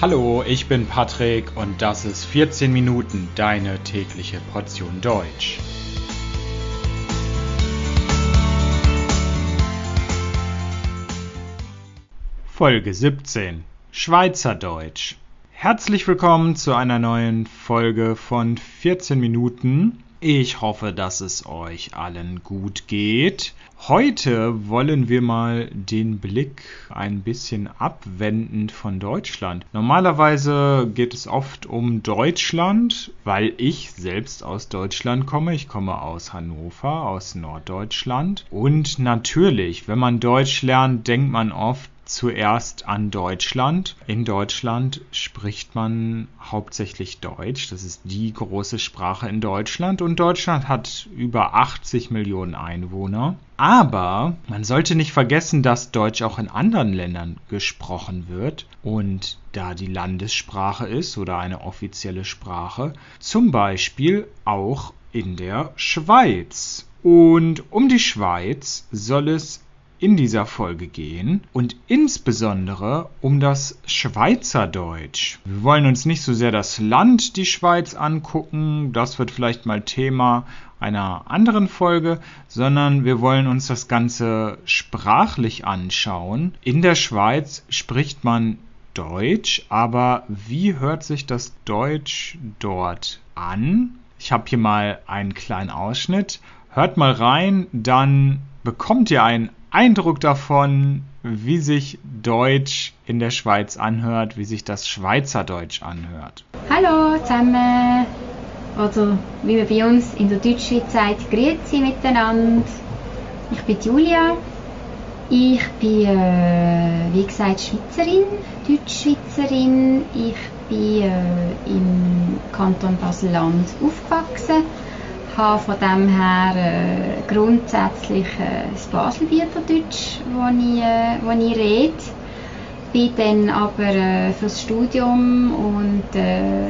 Hallo, ich bin Patrick und das ist 14 Minuten deine tägliche Portion Deutsch. Folge 17 Schweizerdeutsch. Herzlich willkommen zu einer neuen Folge von 14 Minuten. Ich hoffe, dass es euch allen gut geht. Heute wollen wir mal den Blick ein bisschen abwenden von Deutschland. Normalerweise geht es oft um Deutschland, weil ich selbst aus Deutschland komme. Ich komme aus Hannover, aus Norddeutschland. Und natürlich, wenn man Deutsch lernt, denkt man oft, zuerst an Deutschland. In Deutschland spricht man hauptsächlich Deutsch. Das ist die große Sprache in Deutschland und Deutschland hat über 80 Millionen Einwohner. Aber man sollte nicht vergessen, dass Deutsch auch in anderen Ländern gesprochen wird und da die Landessprache ist oder eine offizielle Sprache, zum Beispiel auch in der Schweiz. Und um die Schweiz soll es in dieser Folge gehen und insbesondere um das Schweizerdeutsch. Wir wollen uns nicht so sehr das Land, die Schweiz, angucken, das wird vielleicht mal Thema einer anderen Folge, sondern wir wollen uns das Ganze sprachlich anschauen. In der Schweiz spricht man Deutsch, aber wie hört sich das Deutsch dort an? Ich habe hier mal einen kleinen Ausschnitt. Hört mal rein, dann bekommt ihr einen Eindruck davon, wie sich Deutsch in der Schweiz anhört, wie sich das Schweizerdeutsch anhört. Hallo zusammen, oder wie man bei uns in der Deutschschweiz sagt, grüezi miteinander. Ich bin Julia, ich bin, äh, wie gesagt, Schweizerin, Deutschschweizerin. Ich bin äh, im Kanton Basel-Land aufgewachsen habe von dem her äh, grundsätzlich äh, das Baselbieterdeutsch, das ich, äh, ich rede. Bin dann aber äh, fürs Studium und äh,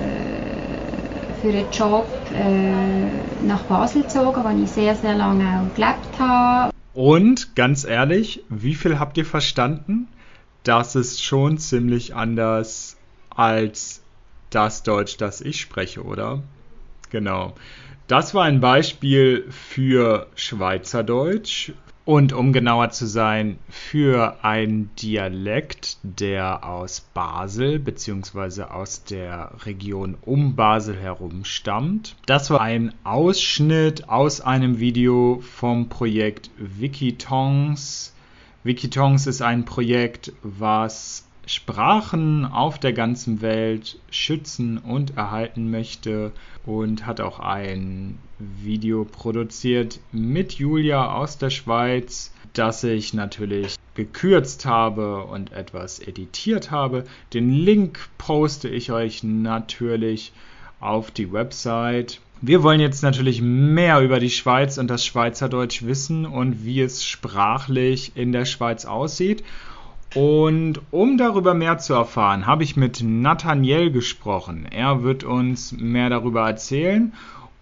für einen Job äh, nach Basel gezogen, wo ich sehr, sehr lange auch gelebt habe. Und ganz ehrlich, wie viel habt ihr verstanden? Das ist schon ziemlich anders als das Deutsch, das ich spreche, oder? Genau. Das war ein Beispiel für Schweizerdeutsch und um genauer zu sein, für einen Dialekt, der aus Basel bzw. aus der Region um Basel herum stammt. Das war ein Ausschnitt aus einem Video vom Projekt Wikitongs. Wikitongs ist ein Projekt, was Sprachen auf der ganzen Welt schützen und erhalten möchte und hat auch ein Video produziert mit Julia aus der Schweiz, das ich natürlich gekürzt habe und etwas editiert habe. Den Link poste ich euch natürlich auf die Website. Wir wollen jetzt natürlich mehr über die Schweiz und das Schweizerdeutsch wissen und wie es sprachlich in der Schweiz aussieht. Und um darüber mehr zu erfahren, habe ich mit Nathaniel gesprochen. Er wird uns mehr darüber erzählen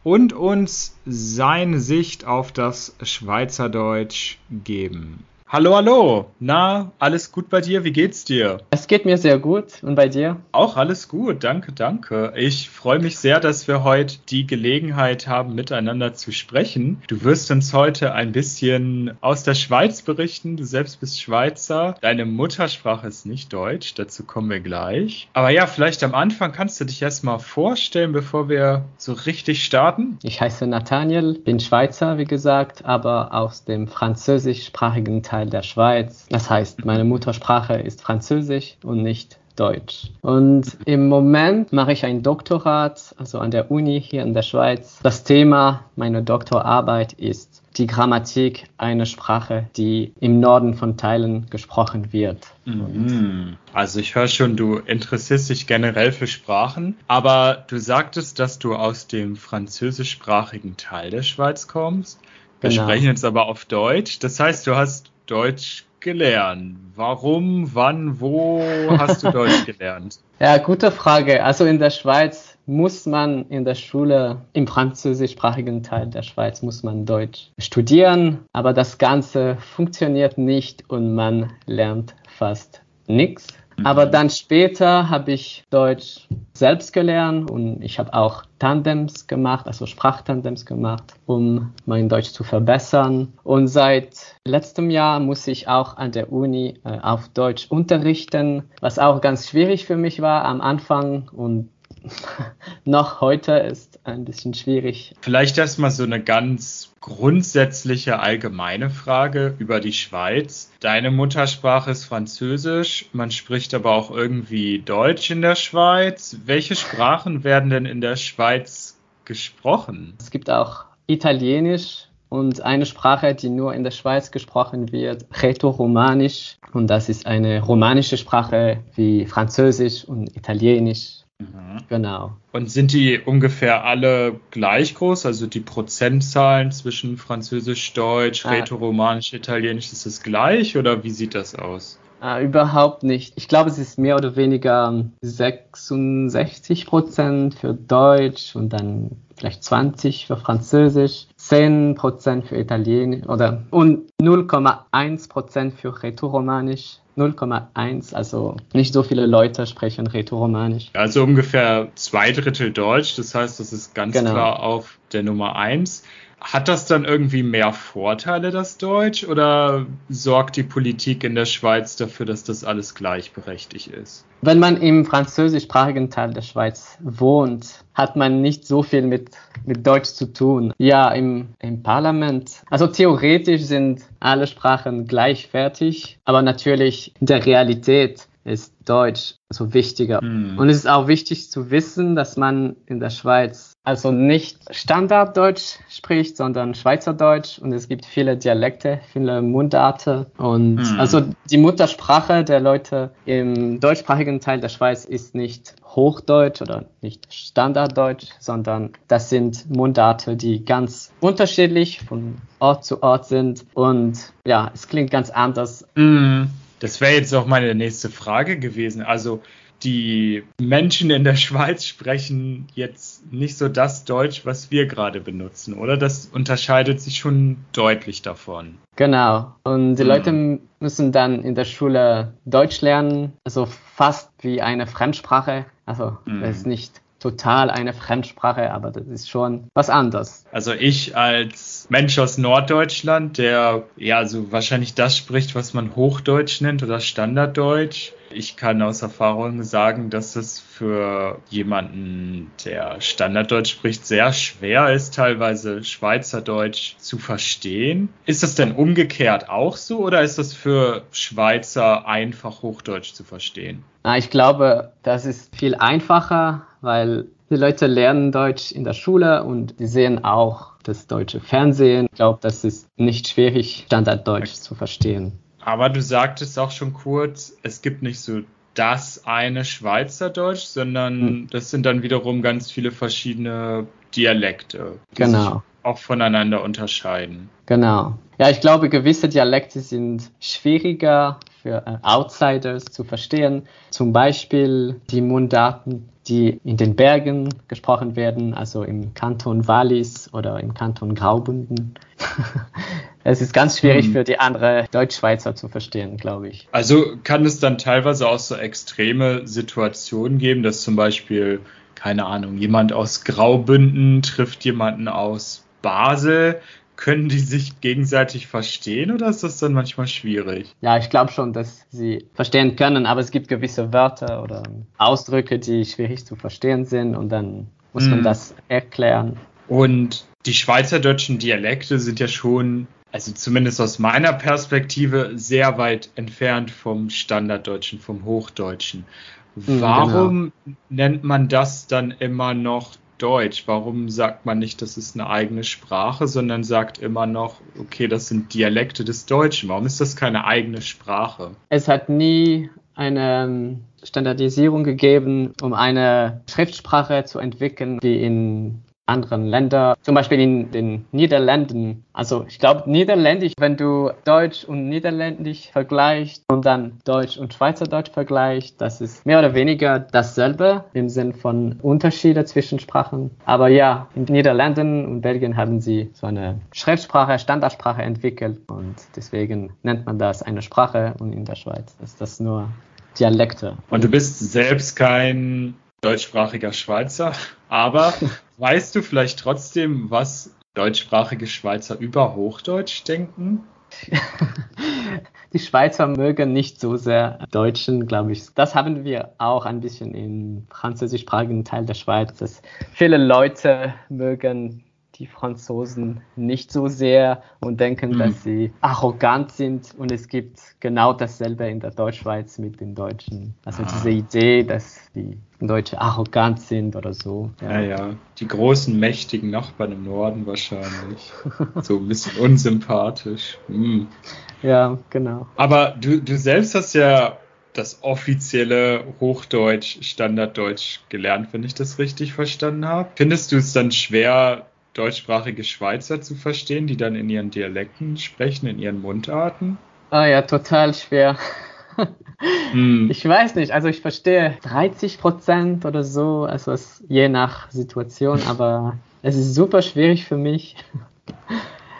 und uns seine Sicht auf das Schweizerdeutsch geben. Hallo, hallo. Na, alles gut bei dir? Wie geht's dir? Es geht mir sehr gut. Und bei dir? Auch alles gut. Danke, danke. Ich freue mich sehr, dass wir heute die Gelegenheit haben, miteinander zu sprechen. Du wirst uns heute ein bisschen aus der Schweiz berichten. Du selbst bist Schweizer. Deine Muttersprache ist nicht Deutsch. Dazu kommen wir gleich. Aber ja, vielleicht am Anfang kannst du dich erstmal vorstellen, bevor wir so richtig starten. Ich heiße Nathaniel, bin Schweizer, wie gesagt, aber aus dem französischsprachigen Teil Teil der Schweiz. Das heißt, meine Muttersprache ist Französisch und nicht Deutsch. Und im Moment mache ich ein Doktorat, also an der Uni hier in der Schweiz. Das Thema meiner Doktorarbeit ist die Grammatik einer Sprache, die im Norden von Teilen gesprochen wird. Mhm. Also ich höre schon, du interessierst dich generell für Sprachen, aber du sagtest, dass du aus dem französischsprachigen Teil der Schweiz kommst. Wir genau. sprechen jetzt aber auf Deutsch. Das heißt, du hast Deutsch gelernt? Warum, wann, wo hast du Deutsch gelernt? Ja, gute Frage. Also in der Schweiz muss man in der Schule, im französischsprachigen Teil der Schweiz, muss man Deutsch studieren, aber das Ganze funktioniert nicht und man lernt fast nichts. Mhm. Aber dann später habe ich Deutsch selbst gelernt und ich habe auch Tandems gemacht, also Sprachtandems gemacht, um mein Deutsch zu verbessern. Und seit letztem Jahr muss ich auch an der Uni äh, auf Deutsch unterrichten, was auch ganz schwierig für mich war am Anfang und noch heute ist ein bisschen schwierig. Vielleicht erstmal so eine ganz grundsätzliche allgemeine Frage über die Schweiz. Deine Muttersprache ist Französisch, man spricht aber auch irgendwie Deutsch in der Schweiz. Welche Sprachen werden denn in der Schweiz gesprochen? Es gibt auch Italienisch und eine Sprache, die nur in der Schweiz gesprochen wird, Rätoromanisch. Und das ist eine romanische Sprache wie Französisch und Italienisch. Mhm. Genau. Und sind die ungefähr alle gleich groß? Also die Prozentzahlen zwischen Französisch, Deutsch, ah. Rätoromanisch, Italienisch, ist das gleich oder wie sieht das aus? Ah, überhaupt nicht. Ich glaube, es ist mehr oder weniger 66 Prozent für Deutsch und dann vielleicht 20 für Französisch, 10 Prozent für Italienisch oder und 0,1 Prozent für Rätoromanisch 0,1, also nicht so viele Leute sprechen Rätoromanisch. Also ungefähr zwei Drittel Deutsch, das heißt, das ist ganz genau. klar auf der Nummer 1. Hat das dann irgendwie mehr Vorteile, das Deutsch, oder sorgt die Politik in der Schweiz dafür, dass das alles gleichberechtigt ist? Wenn man im französischsprachigen Teil der Schweiz wohnt, hat man nicht so viel mit, mit Deutsch zu tun. Ja, im, im Parlament, also theoretisch sind alle Sprachen gleichwertig, aber natürlich in der Realität ist Deutsch so wichtiger. Mhm. Und es ist auch wichtig zu wissen, dass man in der Schweiz also nicht Standarddeutsch spricht, sondern Schweizerdeutsch und es gibt viele Dialekte, viele Mundarten und mhm. also die Muttersprache der Leute im deutschsprachigen Teil der Schweiz ist nicht Hochdeutsch oder nicht Standarddeutsch, sondern das sind Mundarte, die ganz unterschiedlich von Ort zu Ort sind und ja, es klingt ganz anders. Mhm. Das wäre jetzt auch meine nächste Frage gewesen. Also die Menschen in der Schweiz sprechen jetzt nicht so das Deutsch, was wir gerade benutzen, oder? Das unterscheidet sich schon deutlich davon. Genau. Und die mhm. Leute müssen dann in der Schule Deutsch lernen, also fast wie eine Fremdsprache. Also mhm. das ist nicht total eine Fremdsprache, aber das ist schon was anderes. Also ich als Mensch aus Norddeutschland, der ja so wahrscheinlich das spricht, was man Hochdeutsch nennt oder Standarddeutsch, ich kann aus Erfahrung sagen, dass es für jemanden, der Standarddeutsch spricht, sehr schwer ist, teilweise Schweizerdeutsch zu verstehen. Ist das denn umgekehrt auch so oder ist das für Schweizer einfach Hochdeutsch zu verstehen? Ich glaube, das ist viel einfacher, weil die Leute lernen Deutsch in der Schule und die sehen auch das deutsche Fernsehen. Ich glaube, das ist nicht schwierig, Standarddeutsch zu verstehen. Aber du sagtest auch schon kurz, es gibt nicht so das eine Schweizerdeutsch, sondern hm. das sind dann wiederum ganz viele verschiedene Dialekte, die genau. sich auch voneinander unterscheiden. Genau. Ja, ich glaube, gewisse Dialekte sind schwieriger für äh, Outsiders zu verstehen. Zum Beispiel die Mundarten, die in den Bergen gesprochen werden, also im Kanton Wallis oder im Kanton Graubünden. es ist ganz schwierig hm. für die anderen Deutschschweizer zu verstehen, glaube ich. Also kann es dann teilweise auch so extreme Situationen geben, dass zum Beispiel, keine Ahnung, jemand aus Graubünden trifft jemanden aus Basel. Können die sich gegenseitig verstehen oder ist das dann manchmal schwierig? Ja, ich glaube schon, dass sie verstehen können, aber es gibt gewisse Wörter oder Ausdrücke, die schwierig zu verstehen sind und dann muss man hm. das erklären. Und die schweizerdeutschen Dialekte sind ja schon, also zumindest aus meiner Perspektive, sehr weit entfernt vom Standarddeutschen, vom Hochdeutschen. Hm, Warum genau. nennt man das dann immer noch Deutsch? Warum sagt man nicht, das ist eine eigene Sprache, sondern sagt immer noch, okay, das sind Dialekte des Deutschen? Warum ist das keine eigene Sprache? Es hat nie eine Standardisierung gegeben, um eine Schriftsprache zu entwickeln, die in anderen Länder, zum Beispiel in den Niederlanden. Also ich glaube Niederländisch, wenn du Deutsch und Niederländisch vergleichst und dann Deutsch und Schweizerdeutsch vergleichst, das ist mehr oder weniger dasselbe im Sinn von Unterschiede zwischen Sprachen. Aber ja, in den Niederlanden und Belgien haben sie so eine Schriftsprache, Standardsprache entwickelt und deswegen nennt man das eine Sprache und in der Schweiz ist das nur Dialekte. Und du bist selbst kein deutschsprachiger Schweizer, aber weißt du vielleicht trotzdem, was deutschsprachige Schweizer über Hochdeutsch denken? Die Schweizer mögen nicht so sehr Deutschen, glaube ich. Das haben wir auch ein bisschen im französischsprachigen Teil der Schweiz, dass viele Leute mögen die Franzosen nicht so sehr und denken, mhm. dass sie arrogant sind. Und es gibt genau dasselbe in der Deutschschweiz mit den Deutschen. Also ah. diese Idee, dass die Deutsche arrogant sind oder so. Ja. ja, ja. Die großen, mächtigen Nachbarn im Norden wahrscheinlich. so ein bisschen unsympathisch. Mhm. Ja, genau. Aber du, du selbst hast ja das offizielle Hochdeutsch, Standarddeutsch gelernt, wenn ich das richtig verstanden habe. Findest du es dann schwer, deutschsprachige Schweizer zu verstehen, die dann in ihren Dialekten sprechen, in ihren Mundarten? Ah ja, total schwer. hm. Ich weiß nicht, also ich verstehe 30 Prozent oder so, also es, je nach Situation, aber es ist super schwierig für mich.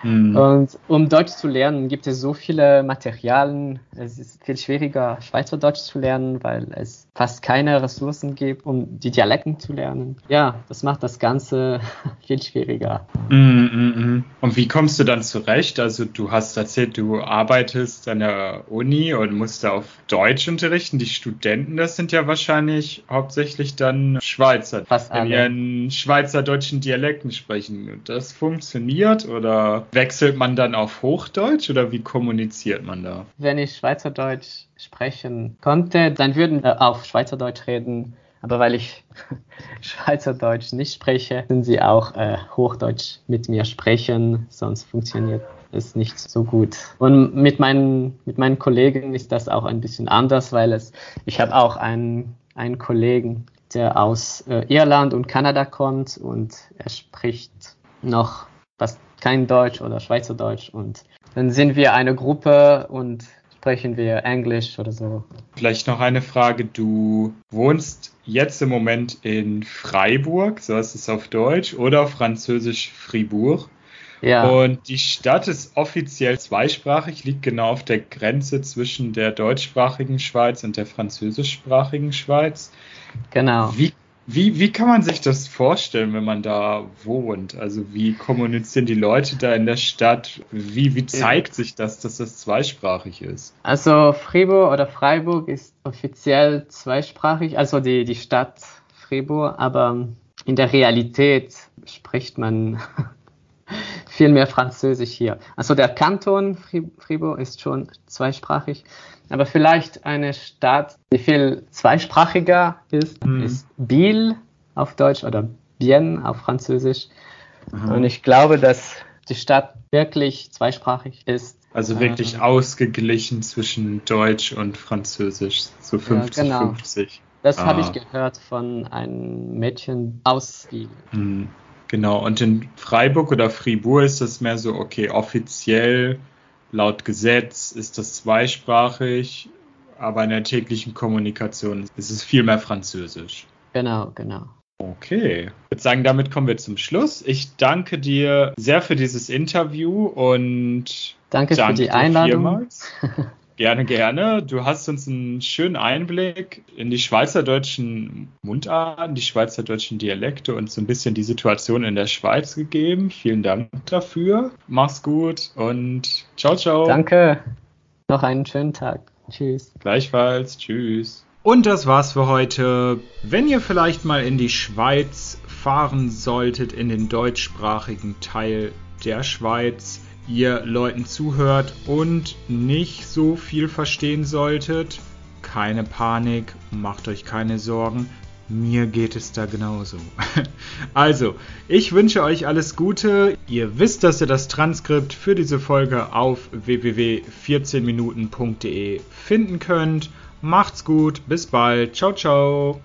Mhm. Und um Deutsch zu lernen, gibt es so viele Materialien. Es ist viel schwieriger, Schweizerdeutsch zu lernen, weil es fast keine Ressourcen gibt, um die Dialekten zu lernen. Ja, das macht das Ganze viel schwieriger. Mhm, und wie kommst du dann zurecht? Also du hast erzählt, du arbeitest an der Uni und musst da auf Deutsch unterrichten. Die Studenten, das sind ja wahrscheinlich hauptsächlich dann Schweizer, Fast in ihren schweizerdeutschen Dialekten sprechen. Und das funktioniert oder wechselt man dann auf Hochdeutsch oder wie kommuniziert man da? Wenn ich Schweizerdeutsch sprechen konnte, dann würden wir auf Schweizerdeutsch reden. Aber weil ich Schweizerdeutsch nicht spreche, sind sie auch äh, Hochdeutsch mit mir sprechen, sonst funktioniert es nicht so gut. Und mit meinen, mit meinen Kollegen ist das auch ein bisschen anders, weil es, ich habe auch einen, einen Kollegen, der aus äh, Irland und Kanada kommt und er spricht noch fast kein Deutsch oder Schweizerdeutsch und dann sind wir eine Gruppe und sprechen wir Englisch oder so. Vielleicht noch eine Frage. Du wohnst jetzt im Moment in Freiburg, so heißt es auf Deutsch, oder auf Französisch Fribourg. Ja. Und die Stadt ist offiziell zweisprachig, liegt genau auf der Grenze zwischen der deutschsprachigen Schweiz und der französischsprachigen Schweiz. Genau. Wie wie, wie kann man sich das vorstellen, wenn man da wohnt? Also wie kommunizieren die Leute da in der Stadt? Wie, wie zeigt sich das, dass das zweisprachig ist? Also Fribourg oder Freiburg ist offiziell zweisprachig, also die, die Stadt Fribourg, aber in der Realität spricht man viel mehr Französisch hier. Also der Kanton Fribourg ist schon zweisprachig, aber vielleicht eine Stadt, die viel zweisprachiger ist, mhm. ist Biel auf Deutsch oder Bien auf Französisch. Mhm. Und ich glaube, dass die Stadt wirklich zweisprachig ist. Also wirklich ähm, ausgeglichen zwischen Deutsch und Französisch, so 50-50. Ja, genau. 50. Das ah. habe ich gehört von einem Mädchen aus Biel. Mhm. Genau, und in Freiburg oder Fribourg ist das mehr so, okay, offiziell Laut Gesetz ist das zweisprachig, aber in der täglichen Kommunikation ist es viel mehr Französisch. Genau, genau. Okay, ich würde sagen, damit kommen wir zum Schluss. Ich danke dir sehr für dieses Interview und danke, danke für die Einladung. Gerne, gerne. Du hast uns einen schönen Einblick in die schweizerdeutschen Mundarten, die schweizerdeutschen Dialekte und so ein bisschen die Situation in der Schweiz gegeben. Vielen Dank dafür. Mach's gut und ciao, ciao. Danke. Noch einen schönen Tag. Tschüss. Gleichfalls. Tschüss. Und das war's für heute. Wenn ihr vielleicht mal in die Schweiz fahren solltet, in den deutschsprachigen Teil der Schweiz, ihr Leuten zuhört und nicht so viel verstehen solltet, keine Panik, macht euch keine Sorgen. Mir geht es da genauso. Also, ich wünsche euch alles Gute. Ihr wisst, dass ihr das Transkript für diese Folge auf www.14minuten.de finden könnt. Macht's gut, bis bald. Ciao, ciao.